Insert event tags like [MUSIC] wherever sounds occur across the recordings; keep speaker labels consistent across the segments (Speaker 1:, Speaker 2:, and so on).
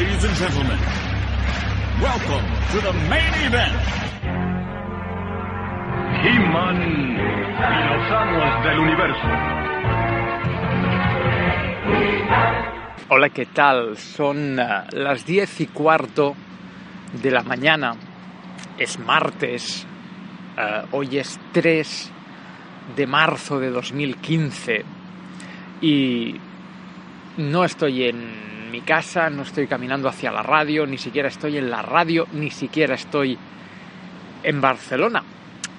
Speaker 1: Ladies and gentlemen, welcome to the main event.
Speaker 2: He-Man y los amos del universo.
Speaker 3: Hola, ¿qué tal? Son eh, las diez y cuarto de la mañana. Es martes. Eh, hoy es 3 de marzo de 2015. Y no estoy en mi casa, no estoy caminando hacia la radio, ni siquiera estoy en la radio, ni siquiera estoy en Barcelona.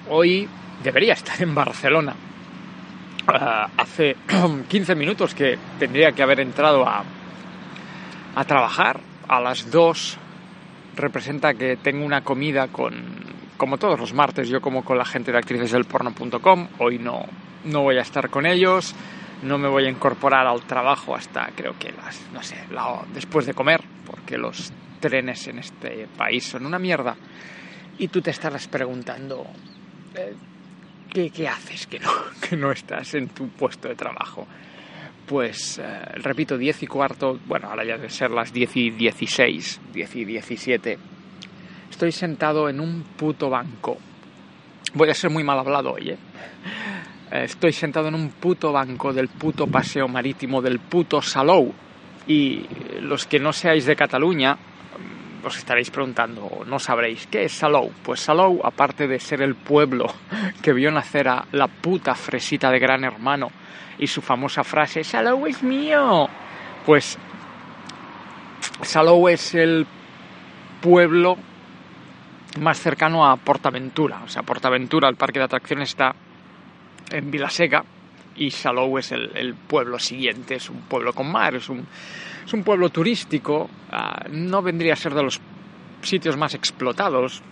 Speaker 3: Hoy debería estar en Barcelona. Ah, hace [CLEARS THROAT] 15 minutos que tendría que haber entrado a, a trabajar. A las 2 representa que tengo una comida con, como todos los martes, yo como con la gente de actricesdelporno.com. Hoy no, no voy a estar con ellos no me voy a incorporar al trabajo hasta creo que las, no sé, la, después de comer, porque los trenes en este país son una mierda. Y tú te estarás preguntando, eh, ¿qué, ¿qué, haces que no, [LAUGHS] que no estás en tu puesto de trabajo? Pues, eh, repito, 10 y cuarto, bueno, ahora ya debe ser las 10 y 16, 10 y 17. Estoy sentado en un puto banco. Voy a ser muy mal hablado hoy, ¿eh? Estoy sentado en un puto banco del puto paseo marítimo del puto Salou. Y los que no seáis de Cataluña, os estaréis preguntando, no sabréis, ¿qué es Salou? Pues Salou, aparte de ser el pueblo [LAUGHS] que vio nacer a la puta fresita de Gran Hermano y su famosa frase, Salou es mío, pues Salou es el pueblo más cercano a Portaventura. O sea, Portaventura, el parque de atracciones, está en Vilaseca y Salou es el, pueblo siguiente, es un pueblo con mar, es un, es un pueblo turístico, uh, no vendría a ser de los sitios más explotados.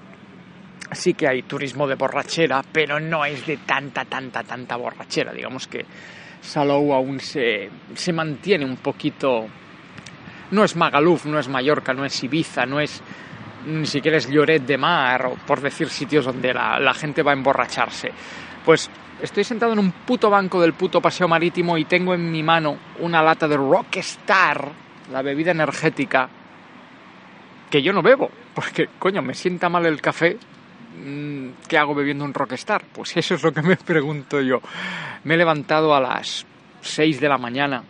Speaker 3: Sí que hay turismo de borrachera, pero no es de tanta, tanta, tanta borrachera. Digamos que Salou aún se, se mantiene un poquito... No es Magaluf, no es Mallorca, no es Ibiza, no es ni siquiera es Lloret de Mar, o por decir sitios donde la, la gente va a emborracharse. Pues Estoy sentado en un puto banco del puto paseo marítimo y tengo en mi mano una lata de Rockstar, la bebida energética, que yo no bebo, porque coño, me sienta mal el café. mm, ¿Qué hago bebiendo un Rockstar? Pues eso es lo que me [LAUGHS] pregunto yo. Me he levantado a las 6 de la mañana.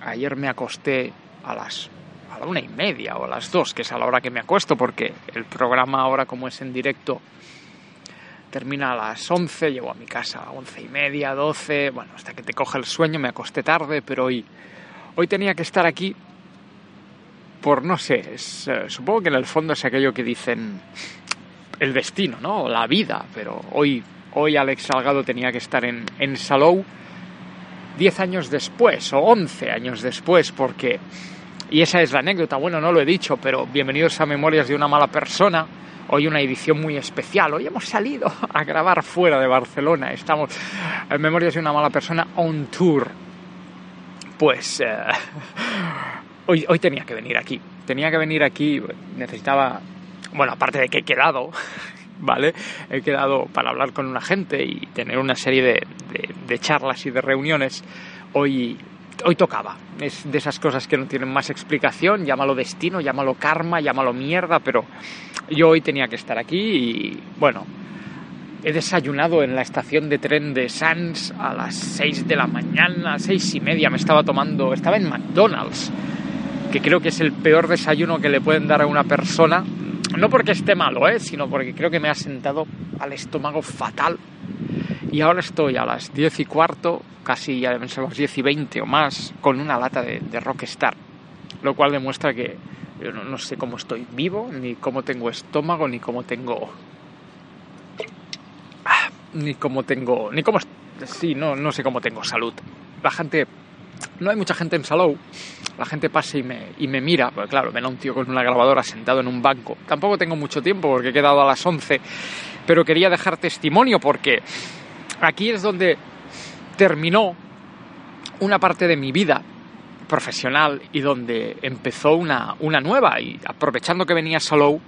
Speaker 3: Ayer me acosté a las a la una y media o a las dos, que es a la hora que me acuesto, porque el programa ahora como es en directo termina a las 11, llego a mi casa a 11 y media, 12, bueno, hasta que te coge el sueño, me acosté tarde, pero hoy, hoy tenía que estar aquí por, no sé, eh, supongo que en el fondo es aquello que dicen el destino, ¿no? La vida, pero hoy, hoy Alex Salgado tenía que estar en, en Salou 10 años después, o 11 años después, porque... Y esa es la anécdota, bueno, no lo he dicho, pero bienvenidos a Memorias de una mala persona, hoy una edición muy especial. Hoy hemos salido [LAUGHS] a grabar fuera de Barcelona. Estamos en Memorias de una mala persona on tour. Pues eh, [LAUGHS] hoy, hoy tenía que venir aquí. Tenía que venir aquí. Necesitaba, bueno, aparte de que he quedado, [LAUGHS] ¿vale? He quedado para hablar con una gente y tener una serie de, charlas y de reuniones. Hoy hoy tocaba. Es de esas cosas que no tienen más explicación, llámalo destino, llámalo karma, llámalo mierda, pero yo hoy tenía que estar aquí y bueno, he desayunado en la estación de tren de Sans a las 6 de la mañana, seis y media me estaba tomando, estaba en McDonald's, que creo que es el peor desayuno que le pueden dar a una persona, no porque esté malo, ¿eh? sino porque creo que me ha sentado al estómago fatal. Y ahora estoy a las 10 y cuarto, casi ya deben ser las 10 y 20 o más, con una lata de, de Rockstar. Lo cual demuestra que Yo no, no sé cómo estoy vivo, ni cómo tengo estómago, ni cómo tengo... Ah, ni cómo tengo... Ni cómo... Sí, no, no sé cómo tengo salud. La gente... No hay mucha gente en Salou. La gente pasa y me, y me mira. Porque claro, ven a un tío con una grabadora sentado en un banco. Tampoco tengo mucho tiempo porque he quedado a las 11. Pero quería dejar testimonio porque aquí es donde terminó una parte de mi vida profesional y donde empezó una, una nueva. Y aprovechando que venía Salou,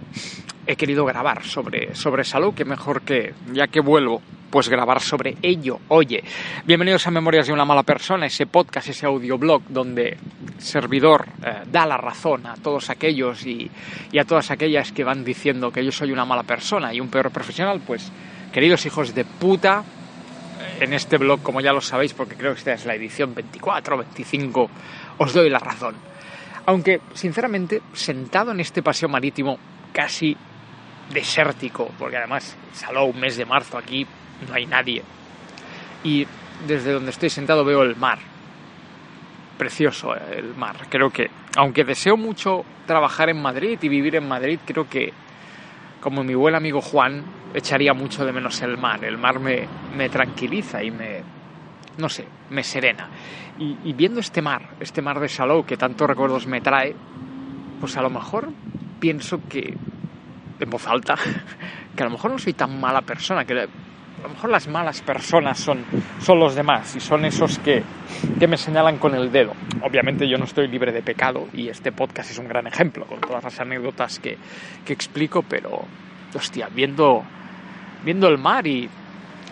Speaker 3: he querido grabar sobre, sobre Salou, que mejor que, ya que vuelvo, pues grabar sobre ello. Oye, bienvenidos a Memorias de una mala persona, ese podcast, ese audioblog donde servidor eh, da la razón a todos aquellos y, y a todas aquellas que van diciendo que yo soy una mala persona y un peor profesional, pues queridos hijos de puta, en este blog, como ya lo sabéis, porque creo que esta es la edición 24 25, os doy la razón. Aunque, sinceramente, sentado en este paseo marítimo casi desértico, porque además Salou, mes de marzo, aquí no hay nadie. Y desde donde estoy sentado veo el mar. Precioso eh, el mar. Creo que, aunque deseo mucho trabajar en Madrid y vivir en Madrid, creo que, como mi buen amigo Juan, echaría mucho de menos el mar. El mar me, me tranquiliza y me, no sé, me serena. Y, viendo este mar, este mar de Salou que tantos recuerdos me trae, pues a lo mejor pienso que, en voz alta, [LAUGHS] que a lo mejor no soy tan mala persona, que a lo mejor las malas personas son, son los demás y son esos que, que me señalan con el dedo. Obviamente yo no estoy libre de pecado y este podcast es un gran ejemplo con todas las anécdotas que, que explico, pero, hostia, viendo, viendo el mar y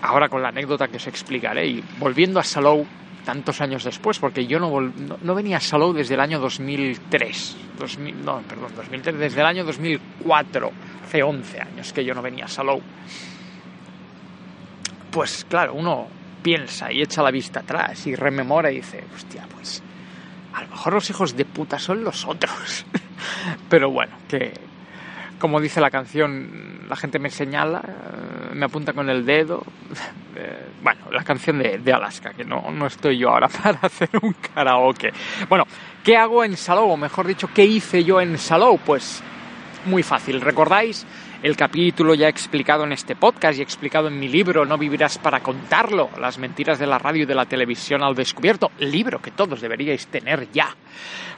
Speaker 3: ahora con la anécdota que os explicaré y volviendo a Salou tantos años después, porque yo no, no, no, venía a Salou desde el año 2003, 2000, no, perdón, 2003, desde el año 2004, hace 11 años que yo no venía a Salou. Pues claro, uno piensa y echa la vista atrás y rememora y dice, hostia, pues a lo mejor los hijos de puta son los otros. [LAUGHS] Pero bueno, que como dice la canción, la gente me señala, me apunta con el dedo. [LAUGHS] Eh, bueno, la canción de, de, Alaska, que no, no estoy yo ahora [LAUGHS] para hacer un karaoke. Bueno, ¿qué hago en Salou? O mejor dicho, ¿qué hice yo en Salou? Pues muy fácil. ¿Recordáis el capítulo ya explicado en este podcast y explicado en mi libro No vivirás para contarlo? Las mentiras de la radio y de la televisión al descubierto. Libro que todos deberíais tener ya.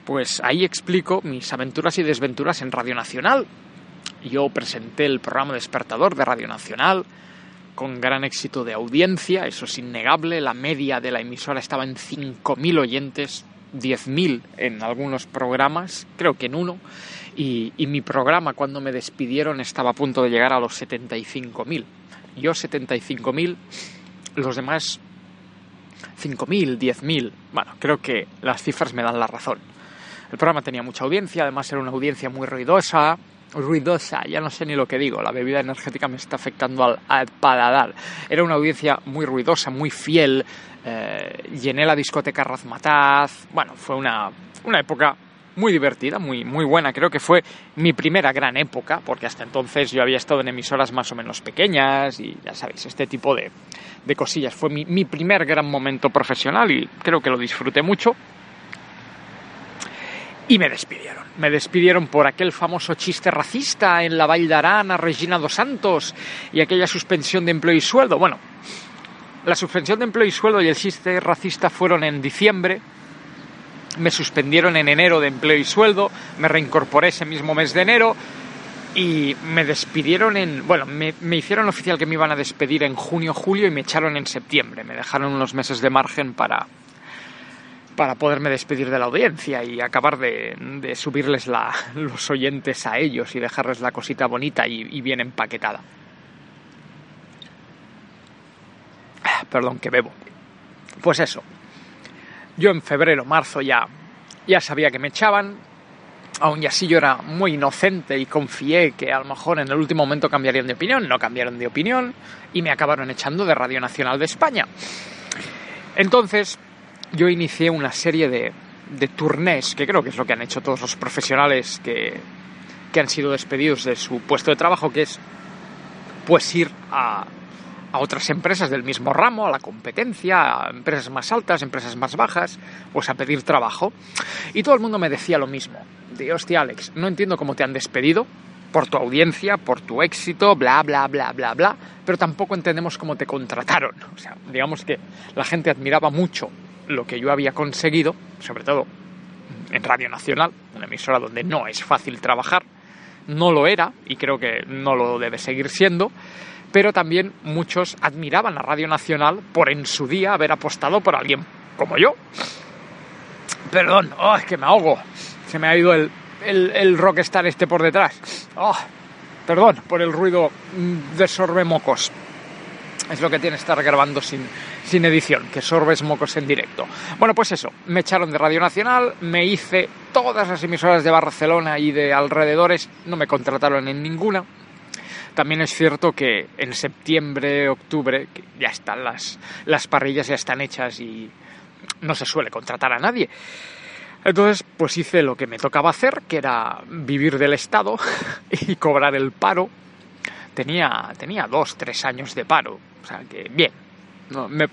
Speaker 3: Pues ahí explico mis aventuras y desventuras en Radio Nacional, yo presenté el programa Despertador de Radio Nacional con gran éxito de audiencia, eso es innegable, la media de la emisora estaba en 5.000 oyentes, 10.000 en algunos programas, creo que en uno, y, mi programa cuando me despidieron estaba a punto de llegar a los 75.000. Yo 75.000, los demás 5.000, 10.000, bueno, creo que las cifras me dan la razón. El programa tenía mucha audiencia, además era una audiencia muy ruidosa, ruidosa, ya no sé ni lo que digo, la bebida energética me está afectando al, al paladar. Era una audiencia muy ruidosa, muy fiel, eh, llené la discoteca Razmataz, bueno, fue una, una época muy divertida, muy, muy buena, creo que fue mi primera gran época, porque hasta entonces yo había estado en emisoras más o menos pequeñas y ya sabéis, este tipo de, de cosillas. Fue mi, mi primer gran momento profesional y creo que lo disfruté mucho y me despidieron. Me despidieron por aquel famoso chiste racista en la Vall d'Aran a Regina dos Santos y aquella suspensión de empleo y sueldo. Bueno, la suspensión de empleo y sueldo y el chiste racista fueron en diciembre. Me suspendieron en enero de empleo y sueldo. Me reincorporé ese mismo mes de enero. Y me despidieron en. Bueno, me, me hicieron oficial que me iban a despedir en junio, julio y me echaron en septiembre. Me dejaron unos meses de margen para, para poderme despedir de la audiencia y acabar de, subirles la, [LAUGHS] los oyentes a ellos y dejarles la cosita bonita y, y bien empaquetada. Perdón, que bebo. Pues eso. Yo en febrero, marzo ya, ya sabía que me echaban. Aún así yo era muy inocente y confié que a lo mejor en el último momento cambiarían de opinión. No cambiaron de opinión y me acabaron echando de Radio Nacional de España. Entonces, yo inicié una serie de, de turnés, que creo que es lo que han hecho todos los profesionales que, que han sido despedidos de su puesto de trabajo, que es pues ir a, a otras empresas del mismo ramo, a la competencia, a empresas más altas, empresas más bajas, pues a pedir trabajo. Y todo el mundo me decía lo mismo. De, hostia, Alex, no entiendo cómo te han despedido por tu audiencia, por tu éxito, bla, bla, bla, bla, bla, pero tampoco entendemos cómo te contrataron. O sea, digamos que la gente admiraba mucho lo que yo había conseguido, sobre todo en Radio Nacional, una emisora donde no es fácil trabajar, no lo era y creo que no lo debe seguir siendo, pero también muchos admiraban a Radio Nacional por en su día haber apostado por alguien como yo. Perdón, oh, es que me ahogo. Se me ha ido el, el, el rockstar este por detrás. Oh, perdón por el ruido de sorbemocos. Es lo que tiene estar grabando sin, sin edición, que sorbes mocos en directo. Bueno, pues eso, me echaron de Radio Nacional, me hice todas las emisoras de Barcelona y de alrededores, no me contrataron en ninguna. También es cierto que en septiembre, octubre, ya están las, las parrillas, ya están hechas y no se suele contratar a nadie. Entonces, pues hice lo que me tocaba hacer, que era vivir del Estado [LAUGHS] y cobrar el paro. Tenía, tenía dos, tres años de paro, o sea que bien. No, me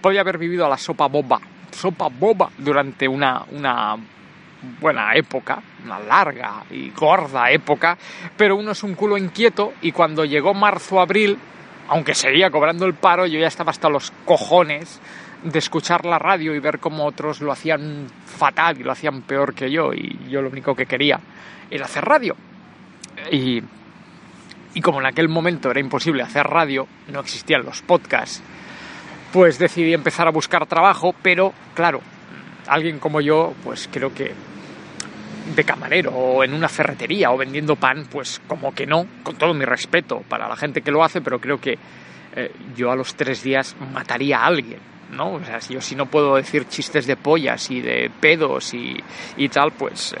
Speaker 3: podía haber vivido a la sopa boba, sopa boba durante una, una buena época, una larga y gorda época, pero uno es un culo inquieto y cuando llegó marzo-abril, aunque seguía cobrando el paro, yo ya estaba hasta los cojones de escuchar la radio y ver cómo otros lo hacían fatal y lo hacían peor que yo y yo lo único que quería era hacer radio. Y, y como en aquel momento era imposible hacer radio, no existían los podcasts, pues decidí empezar a buscar trabajo, pero claro, alguien como yo, pues creo que de camarero o en una ferretería o vendiendo pan, pues como que no, con todo mi respeto para la gente que lo hace, pero creo que eh, yo a los tres días mataría a alguien, ¿no? O sea, si yo si no puedo decir chistes de pollas y de pedos y, y tal, pues eh,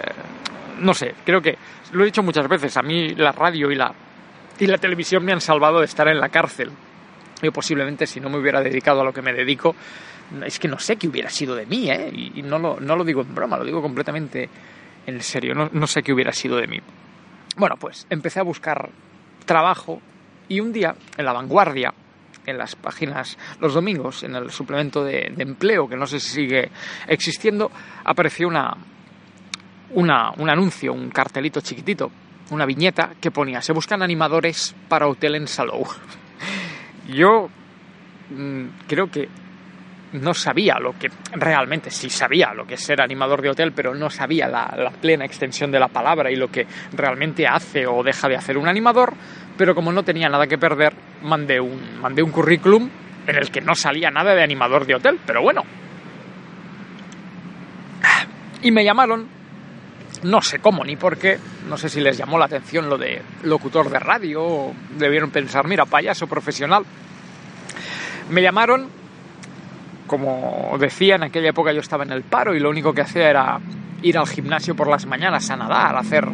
Speaker 3: no sé, creo que lo he dicho muchas veces, a mí la radio y la, y la televisión me han salvado de estar en la cárcel. Yo posiblemente si no me hubiera dedicado a lo que me dedico, es que no sé qué hubiera sido de mí, ¿eh? Y, no, lo, no lo digo en broma, lo digo completamente en serio, no, no sé qué hubiera sido de mí. Bueno, pues empecé a buscar trabajo y un día en la vanguardia, en las páginas los domingos, en el suplemento de, de empleo, que no sé si sigue existiendo, apareció una, una, un anuncio, un cartelito chiquitito, una viñeta que ponía, se buscan animadores para hotel en Salou. Yo mmm, creo que no sabía lo que realmente sí sabía lo que es ser animador de hotel, pero no sabía la, la, plena extensión de la palabra y lo que realmente hace o deja de hacer un animador. Pero como no tenía nada que perder, mandé un, mandé un currículum en el que no salía nada de animador de hotel, pero bueno. Y me llamaron, no sé cómo ni por qué, no sé si les llamó la atención lo de locutor de radio, o debieron pensar, mira, payaso profesional. Me llamaron como decía, en aquella época yo estaba en el paro y lo único que hacía era ir al gimnasio por las mañanas a nadar, a hacer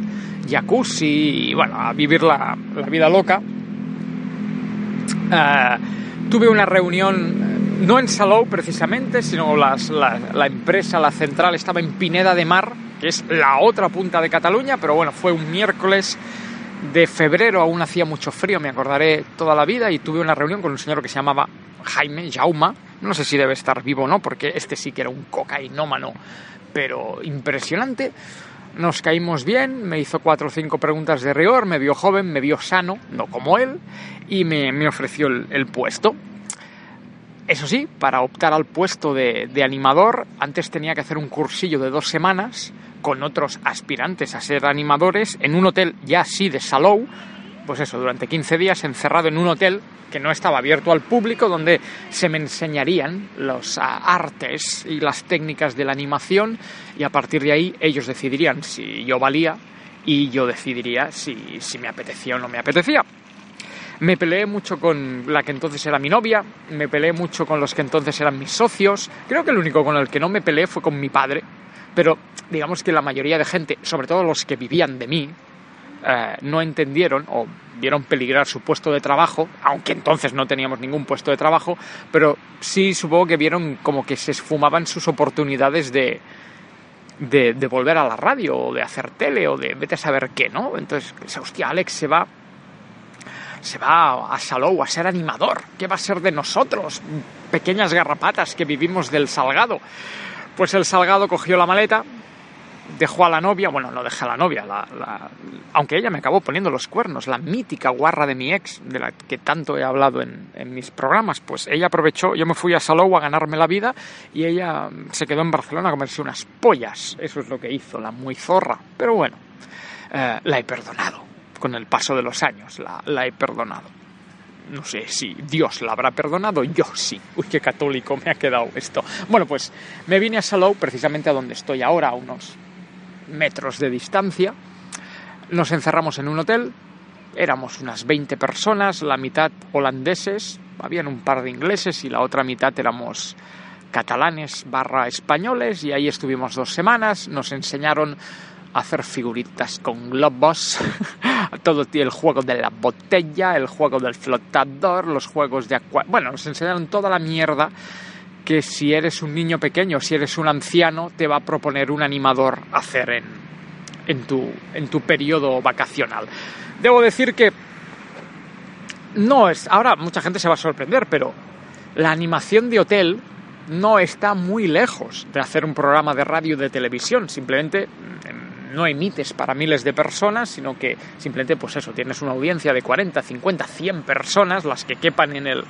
Speaker 3: jacuzzi y bueno, a vivir la, vida loca. Uh, tuve una reunión, no en Salou precisamente, sino la, la, empresa, la central estaba en Pineda de Mar, que es la otra punta de Cataluña, pero bueno, fue un miércoles de febrero, aún hacía mucho frío, me acordaré toda la vida, y tuve una reunión con un señor que se llamaba Jaime, Jauma, no sé si debe estar vivo o no, porque este sí que era un cocainómano, pero impresionante. Nos caímos bien, me hizo cuatro o cinco preguntas de rigor, me vio joven, me vio sano, no como él, y me, me ofreció el, el, puesto. Eso sí, para optar al puesto de, animador, antes tenía que hacer un cursillo de dos semanas con otros aspirantes a ser animadores en un hotel ya así de Salou, pues eso, durante 15 días encerrado en un hotel que no estaba abierto al público, donde se me enseñarían los uh, artes y las técnicas de la animación y a partir de ahí ellos decidirían si yo valía y yo decidiría si, si me apetecía o no me apetecía. Me peleé mucho con la que entonces era mi novia, me peleé mucho con los que entonces eran mis socios, creo que el único con el que no me peleé fue con mi padre, pero digamos que la mayoría de gente, sobre todo los que vivían de mí, eh, no entendieron o vieron peligrar su puesto de trabajo, aunque entonces no teníamos ningún puesto de trabajo, pero sí supongo que vieron como que se esfumaban sus oportunidades de, de, de volver a la radio o de hacer tele o de vete a saber qué, ¿no? Entonces, hostia, Alex se va se va a Salou a ser animador. ¿Qué va a ser de nosotros, pequeñas garrapatas que vivimos del Salgado? Pues el Salgado cogió la maleta, dejó a la novia, bueno, no dejé a la novia, aunque ella me acabó poniendo los cuernos, la mítica guarra de mi ex, de la que tanto he hablado en, mis programas, pues ella aprovechó, yo me fui a Salou a ganarme la vida y ella se quedó en Barcelona a comerse unas pollas, eso es lo que hizo, la muy zorra, pero bueno, eh, la he perdonado, con el paso de los años, la, la he perdonado no sé si Dios la habrá perdonado, yo sí. Uy, qué católico me ha quedado esto. Bueno, pues me vine a Salou, precisamente a donde estoy ahora, a unos metros de distancia. Nos encerramos en un hotel, éramos unas 20 personas, la mitad holandeses, habían un par de ingleses y la otra mitad éramos catalanes barra españoles y ahí estuvimos dos semanas, nos enseñaron hacer figuritas con globos, [LAUGHS] todo el juego de la botella, el juego del flotador, los juegos de agua, bueno, nos enseñaron toda la mierda que si eres un niño pequeño, si eres un anciano, te va a proponer un animador hacer en, en, tu, en tu periodo vacacional. Debo decir que no es, ahora mucha gente se va a sorprender, pero la animación de hotel no está muy lejos de hacer un programa de radio de televisión, simplemente mm, no emites para miles de personas, sino que simplemente pues eso, tienes una audiencia de 40, 50, 100 personas, las que quepan en el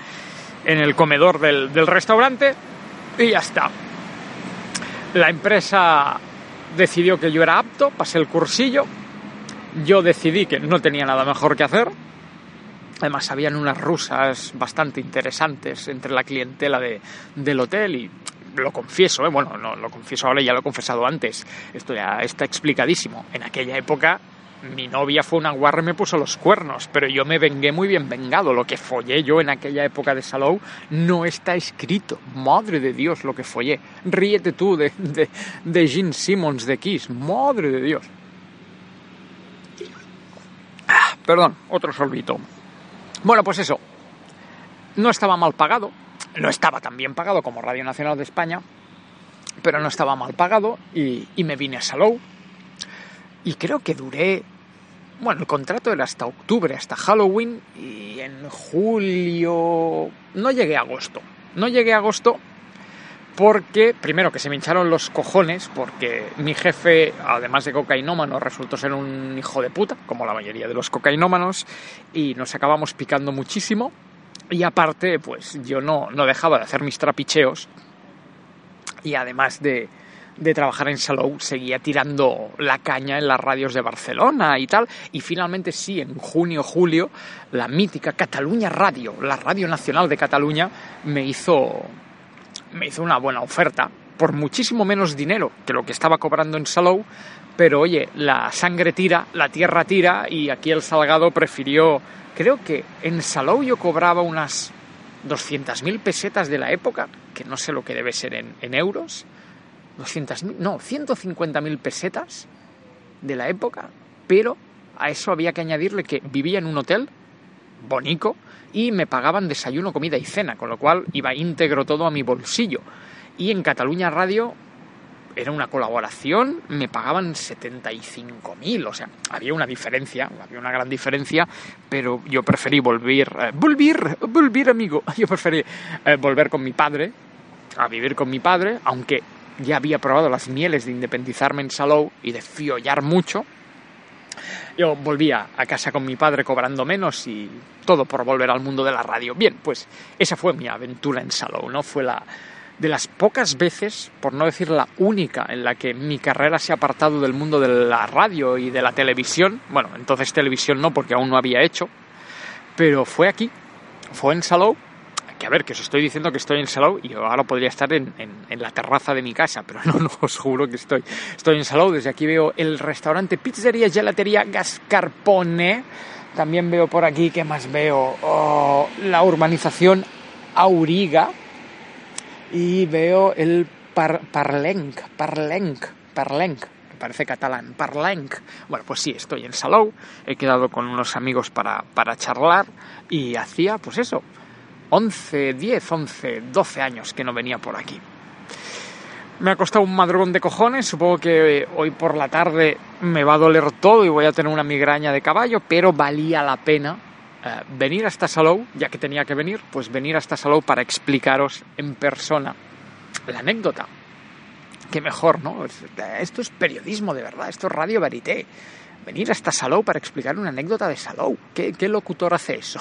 Speaker 3: en el comedor del, del restaurante y ya está. La empresa decidió que yo era apto, pasé el cursillo, yo decidí que no tenía nada mejor que hacer. Además, habían unas rusas bastante interesantes entre la clientela de, del hotel y lo confieso, ¿eh? bueno, no lo confieso ahora, ya lo he confesado antes, esto ya está explicadísimo. En aquella época mi novia fue una guarra y me puso los cuernos, pero yo me vengué muy bien vengado. Lo que follé yo en aquella época de Salou no está escrito. Madre de Dios, lo que follé. Ríete tú de, de, de Simmons de Kiss. Madre de Dios. Ah, perdón, otro sorbito. Bueno, pues eso. No estaba mal pagado. No estaba tan bien pagado como Radio Nacional de España, pero no estaba mal pagado y, me vine a Salou. Y creo que duré bueno, el contrato era hasta octubre, hasta Halloween, y en julio no llegué a agosto. No llegué a agosto porque, primero, que se me hincharon los cojones, porque mi jefe, además de cocainómano, resultó ser un hijo de puta, como la mayoría de los cocainómanos, y nos acabamos picando muchísimo. Y aparte, pues yo no, no dejaba de hacer mis trapicheos, y además de, de trabajar en Salou seguía tirando la caña en las radios de Barcelona y tal. Y finalmente sí, en junio, julio, la mítica Cataluña Radio, la Radio Nacional de Cataluña, me hizo, me hizo una buena oferta por muchísimo menos dinero que lo que estaba cobrando en Salou. Pero oye, la sangre tira, la tierra tira y aquí el Salgado prefirió... Creo que en Salou yo cobraba unas 200.000 pesetas de la época, que no sé lo que debe ser en, euros 200.000, no, 150.000 pesetas de la época, pero a eso había que añadirle que vivía en un hotel bonito y me pagaban desayuno, comida y cena, con lo cual iba íntegro todo a mi bolsillo. Y en Cataluña Radio era una colaboración, me pagaban 75.000, o sea, había una diferencia, había una gran diferencia, pero yo preferí volver, eh, volver, volver amigo, [LAUGHS] yo preferí eh, volver con mi padre, a vivir con mi padre, aunque ya había probado las mieles de independizarme en Salou y de fiollar mucho. Yo volvía a casa con mi padre cobrando menos y todo por volver al mundo de la radio. Bien, pues esa fue mi aventura en Salou, ¿no? Fue la de las pocas veces, por no decir la única, en la que mi carrera se ha apartado del mundo de la radio y de la televisión. Bueno, entonces televisión no, porque aún no había hecho, pero fue aquí, fue en Salou que a ver, que os estoy diciendo que estoy en Salou y ahora podría estar en, la terraza de mi casa, pero [LAUGHS] no, no, os juro que estoy. Estoy en Salou, desde aquí veo el restaurante Pizzería Gelatería Gascarpone. También veo por aquí, ¿qué más veo? Oh, la urbanización Auriga. Y veo el par, Parlenc, Parlenc, Parlenc, parece catalán, Parlenc. Bueno, pues sí, estoy en Salou, he quedado con unos amigos para, para charlar y hacía, pues eso, 11, 10, 11, 12 años que no venía por aquí. Me ha costado un madrugón de cojones, supongo que hoy por la tarde me va a doler todo y voy a tener una migraña de caballo, pero valía la pena eh, venir hasta Salou, ya que tenía que venir, pues venir hasta Salou para explicaros en persona la anécdota. Qué mejor, ¿no? Esto es periodismo de verdad, esto es radio verité. Venir hasta Salou para explicar una anécdota de Salou. ¿Qué, qué locutor hace eso?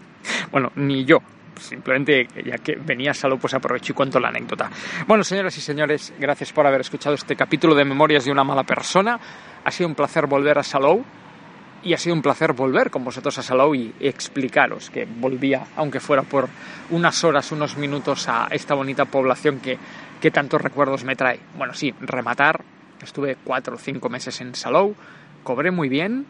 Speaker 3: [LAUGHS] bueno, ni yo, simplemente ya que venía Salou, pues aprovecho y cuento la anécdota. Bueno, señoras y señores, gracias por haber escuchado este capítulo de Memorias de una mala persona. Ha sido un placer volver a Salou y ha sido un placer volver con vosotros a Salou y explicaros que volvía, aunque fuera por unas horas, unos minutos, a esta bonita población que, que tantos recuerdos me trae. Bueno, sí, rematar. Estuve cuatro o cinco meses en Salou, cobré muy bien,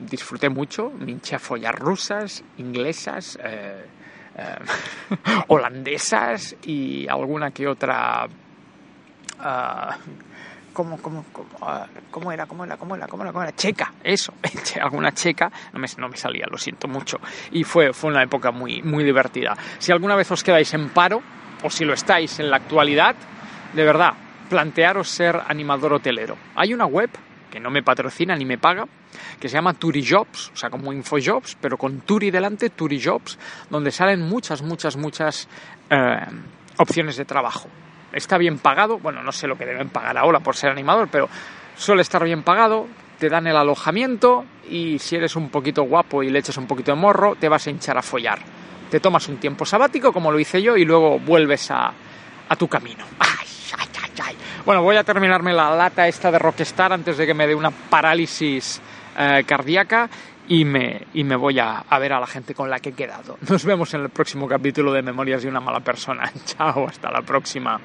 Speaker 3: disfruté mucho, me hinché a rusas, inglesas, eh, eh, [LAUGHS] holandesas y alguna que otra... Uh, ¿Cómo, cómo, cómo, uh, cómo, era? ¿Cómo era? ¿Cómo era? ¿Cómo era? ¿Cómo era? Checa, eso, [LAUGHS] alguna checa, no me, no me, salía, lo siento mucho. Y fue, fue una época muy, muy divertida. Si alguna vez os quedáis en paro, o si lo estáis en la actualidad, de verdad, plantearos ser animador hotelero. Hay una web que no me patrocina ni me paga, que se llama Turijobs, o sea, como Infojobs, pero con Turi delante, Turijobs, donde salen muchas, muchas, muchas eh, opciones de trabajo. Está bien pagado, bueno, no sé lo que deben pagar ahora por ser animador, pero suele estar bien pagado, te dan el alojamiento y si eres un poquito guapo y le echas un poquito de morro, te vas a hinchar a follar. Te tomas un tiempo sabático, como lo hice yo, y luego vuelves a, a tu camino. [LAUGHS] Bueno, voy a terminarme la lata esta de Rockstar antes de que me dé una parálisis eh, cardíaca y me, y me voy a, a, ver a la gente con la que he quedado. [LAUGHS] Nos vemos en el próximo capítulo de Memorias de una mala persona. [LAUGHS] Chao, hasta la próxima.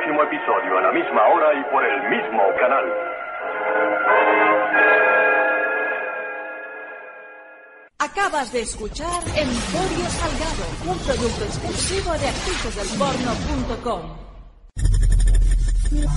Speaker 4: próximo episodio a la misma hora y por el mismo canal.
Speaker 5: Acabas de escuchar Emporio Salgado, un producto exclusivo de actricesdelporno.com. del